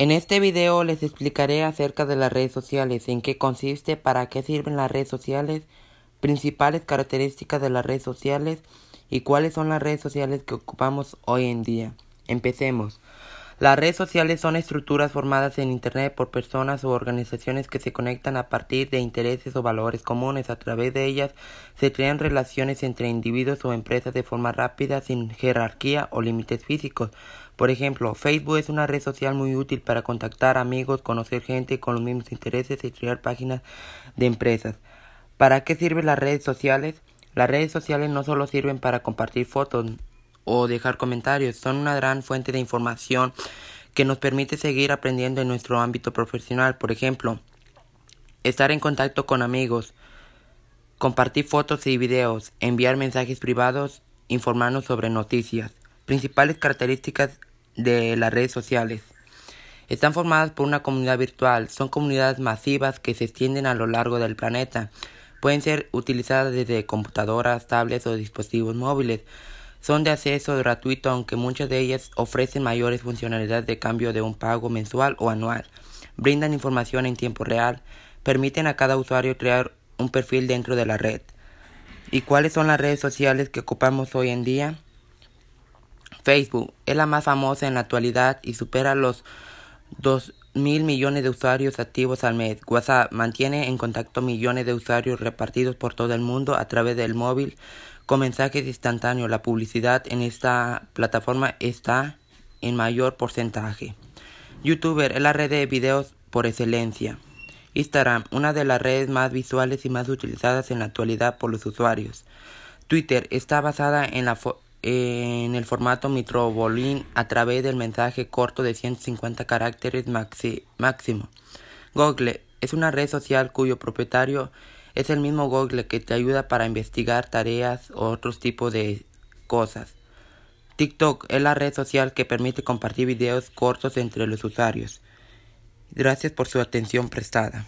En este video les explicaré acerca de las redes sociales, en qué consiste, para qué sirven las redes sociales, principales características de las redes sociales y cuáles son las redes sociales que ocupamos hoy en día. Empecemos. Las redes sociales son estructuras formadas en Internet por personas u organizaciones que se conectan a partir de intereses o valores comunes. A través de ellas se crean relaciones entre individuos o empresas de forma rápida, sin jerarquía o límites físicos. Por ejemplo, Facebook es una red social muy útil para contactar amigos, conocer gente con los mismos intereses y crear páginas de empresas. ¿Para qué sirven las redes sociales? Las redes sociales no solo sirven para compartir fotos, o dejar comentarios. Son una gran fuente de información que nos permite seguir aprendiendo en nuestro ámbito profesional. Por ejemplo, estar en contacto con amigos, compartir fotos y videos, enviar mensajes privados, informarnos sobre noticias. Principales características de las redes sociales. Están formadas por una comunidad virtual. Son comunidades masivas que se extienden a lo largo del planeta. Pueden ser utilizadas desde computadoras, tablets o dispositivos móviles. Son de acceso gratuito aunque muchas de ellas ofrecen mayores funcionalidades de cambio de un pago mensual o anual. Brindan información en tiempo real, permiten a cada usuario crear un perfil dentro de la red. ¿Y cuáles son las redes sociales que ocupamos hoy en día? Facebook es la más famosa en la actualidad y supera los 2 mil millones de usuarios activos al mes. WhatsApp mantiene en contacto millones de usuarios repartidos por todo el mundo a través del móvil con mensajes instantáneos. La publicidad en esta plataforma está en mayor porcentaje. YouTuber es la red de videos por excelencia. Instagram, una de las redes más visuales y más utilizadas en la actualidad por los usuarios. Twitter está basada en, la en el formato Mitrobolin a través del mensaje corto de 150 caracteres máximo. Google es una red social cuyo propietario es el mismo Google que te ayuda para investigar tareas o otros tipos de cosas. TikTok es la red social que permite compartir videos cortos entre los usuarios. Gracias por su atención prestada.